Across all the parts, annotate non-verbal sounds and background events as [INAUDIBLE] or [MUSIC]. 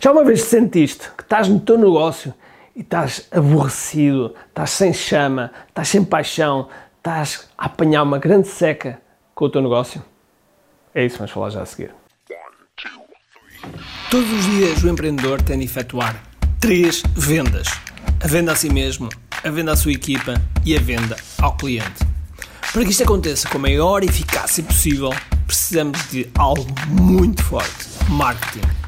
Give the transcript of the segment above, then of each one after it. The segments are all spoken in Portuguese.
Já uma vez sentiste que estás no teu negócio e estás aborrecido, estás sem chama, estás sem paixão, estás a apanhar uma grande seca com o teu negócio? É isso vamos falar já a seguir. Todos os dias o empreendedor tem de efetuar três vendas: a venda a si mesmo, a venda à sua equipa e a venda ao cliente. Para que isto aconteça com a maior eficácia possível, precisamos de algo muito forte: marketing.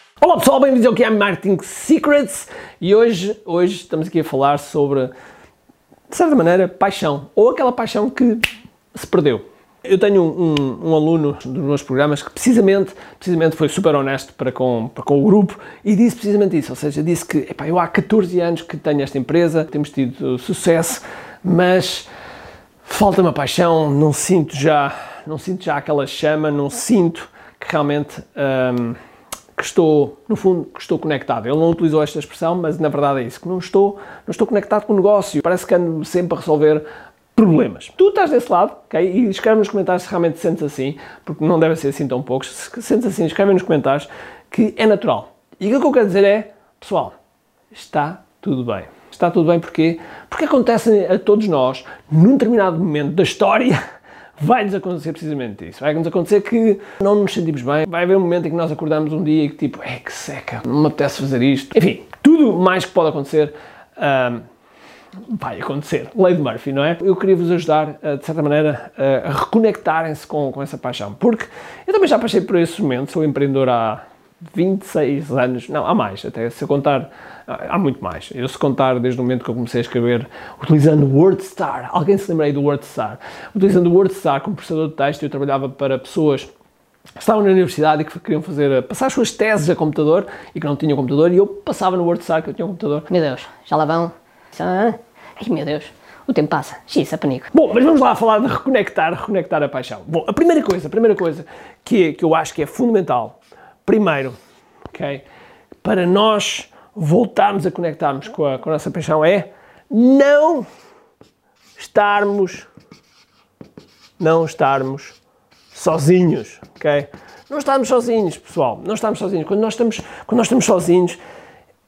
Olá pessoal, bem-vindos ao que é Marketing Secrets. E hoje, hoje estamos aqui a falar sobre, de certa maneira, paixão. Ou aquela paixão que se perdeu. Eu tenho um, um, aluno dos meus programas que precisamente, precisamente foi super honesto para com, para com o grupo e disse precisamente isso, ou seja, disse que epá, eu há 14 anos que tenho esta empresa, temos tido sucesso, mas falta-me a paixão, não sinto já, não sinto já aquela chama, não sinto que realmente... Hum, que estou, no fundo, que estou conectado. Ele não utilizou esta expressão, mas na verdade é isso, que não estou, não estou conectado com o negócio. Parece que ando sempre a resolver problemas. Tu estás desse lado, ok? E escreve nos comentários se realmente sentes assim, porque não deve ser assim tão poucos. Se sentes assim, escreve nos comentários que é natural. E o que eu quero dizer é, pessoal, está tudo bem. Está tudo bem porquê? Porque acontece a todos nós, num determinado momento da história, [LAUGHS] vai-nos acontecer precisamente isso. Vai-nos acontecer que não nos sentimos bem. Vai haver um momento em que nós acordamos um dia e que tipo, é que seca, não me apetece fazer isto. Enfim, tudo mais que pode acontecer. Um, vai acontecer. Lei de Murphy, não é? Eu queria vos ajudar, de certa maneira, a reconectarem-se com, com essa paixão. Porque eu também já passei por esse momento, sou empreendedor há 26 anos, não, há mais, até se eu contar, há muito mais. Eu se contar desde o momento que eu comecei a escrever utilizando o WordStar, alguém se lembra aí do WordStar? Utilizando o WordStar como processador de texto, eu trabalhava para pessoas que estavam na universidade e que queriam fazer, passar as suas teses a computador e que não tinham computador e eu passava no WordStar que eu tinha um computador. Meu Deus, já lá vão? Ai, meu Deus. O tempo passa. Xisa, panico. Bom, mas vamos lá falar de reconectar, reconectar a paixão. Bom, a primeira coisa, a primeira coisa que, é, que eu acho que é fundamental Primeiro, ok? Para nós voltarmos a conectarmos com a, com a nossa paixão é não estarmos não estarmos sozinhos, ok? Não estarmos sozinhos, pessoal, não estamos sozinhos. Quando nós estamos, quando nós estamos sozinhos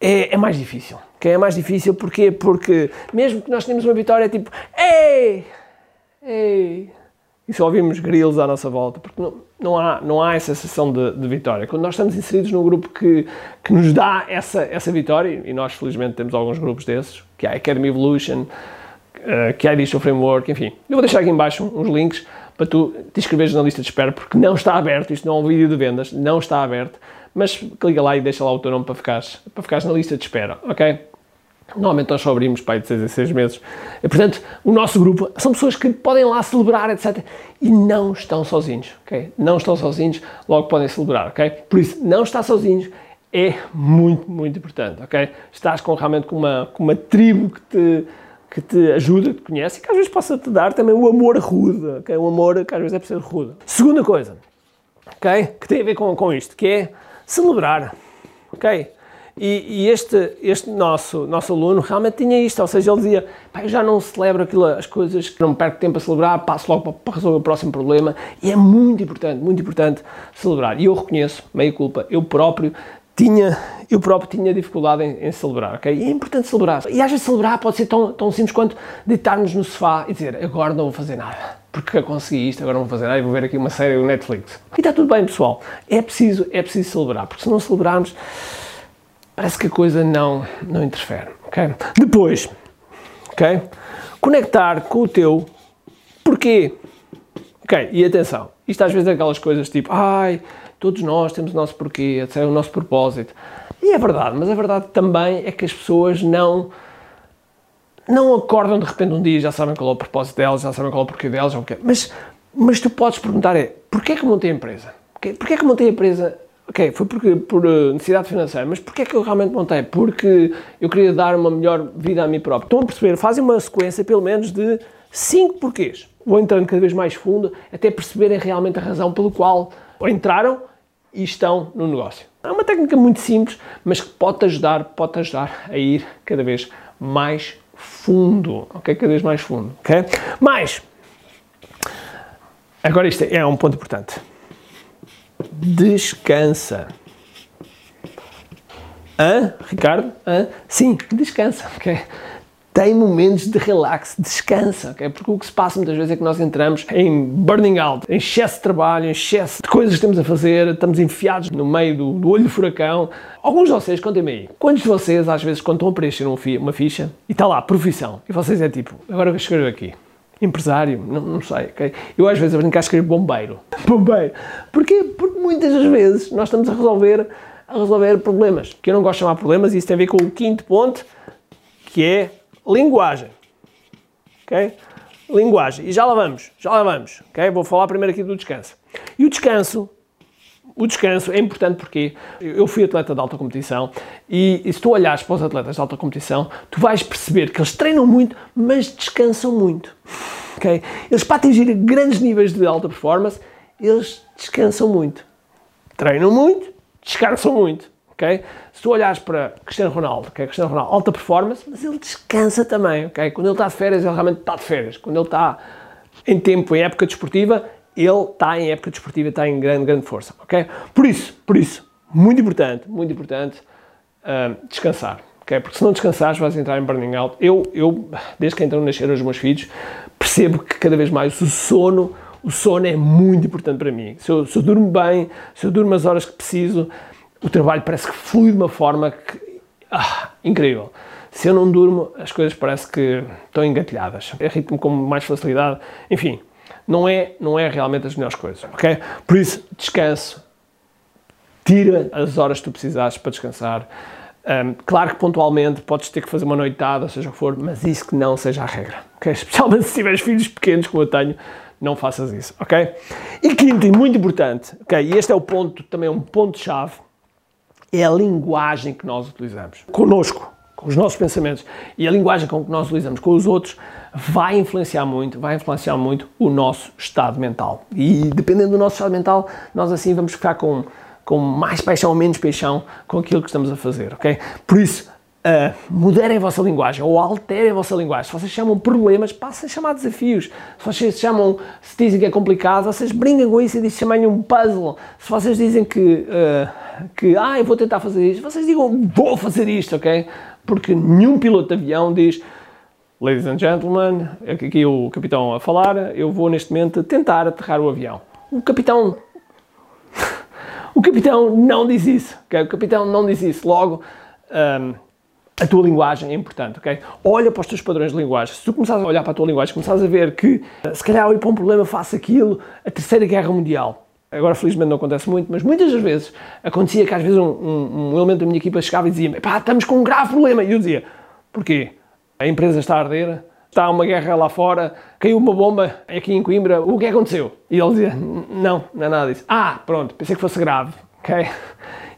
é, é mais difícil, ok? É mais difícil porquê? Porque mesmo que nós tenhamos uma vitória, é tipo, ei, ei, e só ouvimos grilos à nossa volta, porque não, não, há, não há essa sensação de, de, vitória. Quando nós estamos inseridos num grupo que, que nos dá essa, essa vitória, e nós felizmente temos alguns grupos desses, que é a Academy Evolution, uh, que é a Digital Framework, enfim. Eu vou deixar aqui embaixo uns links para tu te inscreveres na lista de espera, porque não está aberto, isto não é um vídeo de vendas, não está aberto, mas clica lá e deixa lá o teu nome para ficares, para ficares na lista de espera, ok? Normalmente nós só abrimos pai de 6 em 6 meses. E, portanto, o nosso grupo são pessoas que podem lá celebrar, etc. E não estão sozinhos, ok? Não estão sozinhos, logo podem celebrar, ok? Por isso, não estar sozinhos é muito, muito importante, ok? Estás com, realmente com uma, com uma tribo que te, que te ajuda, que te conhece e que às vezes possa te dar também o amor rude, ok? O amor que às vezes é preciso rude. Segunda coisa, ok? Que tem a ver com, com isto, que é celebrar, ok? E, e, este, este nosso, nosso aluno realmente tinha isto, ou seja, ele dizia, eu já não celebro aquilo, as coisas, que não perco tempo a celebrar, passo logo para, para, resolver o próximo problema, e é muito importante, muito importante celebrar. E eu reconheço, meia culpa, eu próprio tinha, eu próprio tinha dificuldade em, em, celebrar, ok? E é importante celebrar. E às vezes celebrar pode ser tão, tão simples quanto deitar-nos no sofá e dizer, agora não vou fazer nada, porque consegui isto, agora não vou fazer nada e vou ver aqui uma série do Netflix. E está tudo bem, pessoal. É preciso, é preciso celebrar, porque se não celebrarmos parece que a coisa não, não interfere. Okay? Depois, okay? conectar com o teu porquê. Ok, e atenção, isto às vezes é aquelas coisas tipo, ai, todos nós temos o nosso porquê, etc., o nosso propósito. E é verdade, mas a verdade também é que as pessoas não não acordam de repente um dia já sabem qual é o propósito delas, já sabem qual é o porquê delas, okay. mas, mas tu podes perguntar é, porquê é que montei a empresa? Porquê é que montei a empresa Ok, foi porque, por uh, necessidade financeira, mas porquê é que eu realmente montei? Porque eu queria dar uma melhor vida a mim próprio. Estão a perceber? Fazem uma sequência pelo menos de 5 porquês. Vou entrando cada vez mais fundo até perceberem realmente a razão pelo qual entraram e estão no negócio. É uma técnica muito simples, mas que pode-te ajudar, pode ajudar a ir cada vez mais fundo, ok? Cada vez mais fundo, ok? Mas, agora isto é um ponto importante. Descansa. Hã, Ricardo? Hã? Sim, descansa, ok? tem momentos de relax, descansa, okay? porque o que se passa muitas vezes é que nós entramos em burning out, em excesso de trabalho, em excesso de coisas que temos a fazer, estamos enfiados no meio do, do olho do furacão. Alguns de vocês, contem-me aí, quantos de vocês, às vezes, quando estão a preencher uma ficha e está lá, profissão, e vocês é tipo, agora eu escrevo aqui, empresário, não, não, sei, ok? Eu às vezes a brincar escrevo bombeiro. [LAUGHS] Bombeiro. Porquê? Porque muitas das vezes nós estamos a resolver, a resolver problemas, que eu não gosto de chamar problemas, e isso tem a ver com o quinto ponto, que é linguagem. Ok? Linguagem. E já lá vamos, já lá vamos. Ok? Vou falar primeiro aqui do descanso. E o descanso, o descanso é importante porque eu fui atleta de alta competição e, e se tu olhares para os atletas de alta competição, tu vais perceber que eles treinam muito, mas descansam muito. Ok? Eles para atingir grandes níveis de alta performance, eles descansam muito. Treinam muito, descansam muito. Okay? Se tu olhares para Cristiano Ronaldo, é Cristiano Ronaldo, alta performance, mas ele descansa também, ok? Quando ele está de férias, ele realmente está de férias. Quando ele está em tempo, em época desportiva, ele está em época desportiva, está em grande, grande força, ok? Por isso, por isso, muito importante, muito importante uh, descansar, ok? Porque se não descansares, vais entrar em burning out. Eu, eu desde que entraram nascer os meus filhos, percebo que cada vez mais o sono, o sono é muito importante para mim. Se eu, se eu durmo bem, se eu durmo as horas que preciso, o trabalho parece que flui de uma forma que, ah, incrível. Se eu não durmo, as coisas parece que estão engatilhadas. Irrito-me com mais facilidade. Enfim, não é, não é realmente as melhores coisas, ok? Por isso, descanso. Tira as horas que tu precisares para descansar. Um, claro que pontualmente podes ter que fazer uma noitada, seja o que for, mas isso que não seja a regra, ok? [LAUGHS] Especialmente se tiveres filhos pequenos, como eu tenho, não faças isso, ok? E quinto, e muito importante, ok? E este é o ponto, também é um ponto-chave, é a linguagem que nós utilizamos. Conosco, com os nossos pensamentos e a linguagem com que nós utilizamos com os outros vai influenciar muito, vai influenciar muito o nosso estado mental. E dependendo do nosso estado mental, nós assim vamos ficar com, com mais paixão ou menos paixão com aquilo que estamos a fazer, ok? Por isso, uh, moderem a vossa linguagem ou alterem a vossa linguagem. Se vocês chamam problemas, passem a chamar desafios. Se vocês chamam, se dizem que é complicado, vocês brincam com isso e dizem chamem um puzzle. Se vocês dizem que, uh, que ah, eu vou tentar fazer isto, vocês digam vou fazer isto, ok? Porque nenhum piloto de avião diz Ladies and gentlemen, aqui o capitão a falar, eu vou neste momento tentar aterrar o avião. O capitão [LAUGHS] o capitão não diz isso, okay? o capitão não diz isso. Logo, um, a tua linguagem é importante, ok? Olha para os teus padrões de linguagem. Se tu começares a olhar para a tua linguagem, começares a ver que se calhar ir para um problema faço aquilo, a terceira guerra mundial. Agora, felizmente, não acontece muito, mas muitas das vezes acontecia que às vezes um, um, um elemento da minha equipa chegava e dizia pá, estamos com um grave problema. E eu dizia, porquê? A empresa está a arder, está uma guerra lá fora, caiu uma bomba aqui em Coimbra, o que aconteceu? E ele dizia, não, não é nada disso. Ah, pronto, pensei que fosse grave, ok?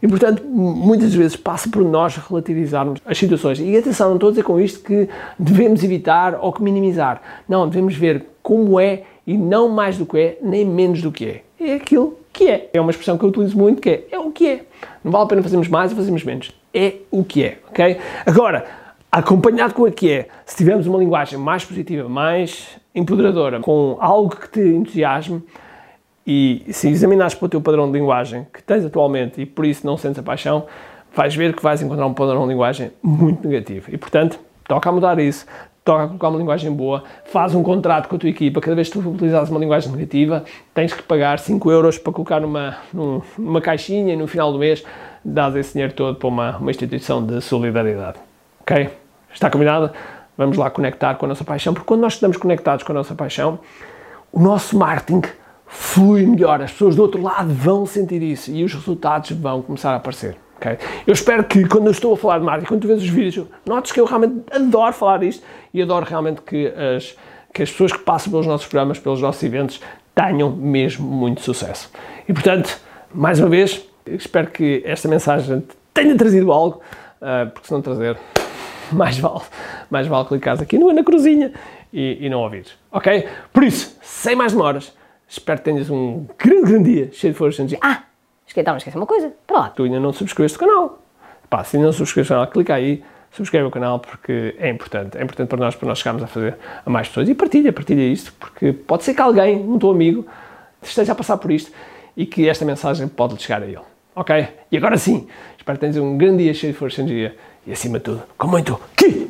E, portanto, muitas vezes passa por nós relativizarmos as situações. E atenção, não estou a dizer com isto que devemos evitar ou que minimizar. Não, devemos ver como é e não mais do que é, nem menos do que é. É aquilo que é. É uma expressão que eu utilizo muito que é, é o que é. Não vale a pena fazermos mais ou fazermos menos. É o que é, ok? Agora, acompanhado com o que é, se tivermos uma linguagem mais positiva, mais empoderadora, com algo que te entusiasme, e se examinares para o teu padrão de linguagem que tens atualmente e por isso não sentes a paixão, vais ver que vais encontrar um padrão de linguagem muito negativo. E portanto, toca a mudar isso, toca a colocar uma linguagem boa, faz um contrato com a tua equipa, cada vez que tu utilizares uma linguagem negativa, tens que pagar 5 euros para colocar numa, numa caixinha e no final do mês dás esse dinheiro todo para uma, uma instituição de solidariedade. Ok? Está combinado? Vamos lá conectar com a nossa paixão, porque quando nós estamos conectados com a nossa paixão, o nosso marketing flui melhor, as pessoas do outro lado vão sentir isso e os resultados vão começar a aparecer. Okay? Eu espero que quando eu estou a falar de marketing, quando tu vês os vídeos, notes que eu realmente adoro falar isto e adoro realmente que as, que as pessoas que passam pelos nossos programas, pelos nossos eventos, tenham mesmo muito sucesso. E portanto, mais uma vez, Espero que esta mensagem tenha trazido algo, uh, porque se não trazer, [LAUGHS] mais vale, mais vale clicar aqui na cruzinha e, e não ouvires, ok? Por isso, sem mais demoras, espero que tenhas um grande, grande dia, cheio de força energia. Ah, estava a esquecer uma coisa. Para lá. Tu ainda não subscreveste o canal. Pá, se ainda não subscreves o canal, clica aí, subscreve o canal porque é importante. É importante para nós, para nós chegarmos a fazer a mais pessoas. E partilha, partilha isto, porque pode ser que alguém, um teu amigo, esteja a passar por isto e que esta mensagem pode chegar a ele. Ok? E agora sim, espero que tenhas um grande dia cheio de força e energia e acima de tudo, com muito que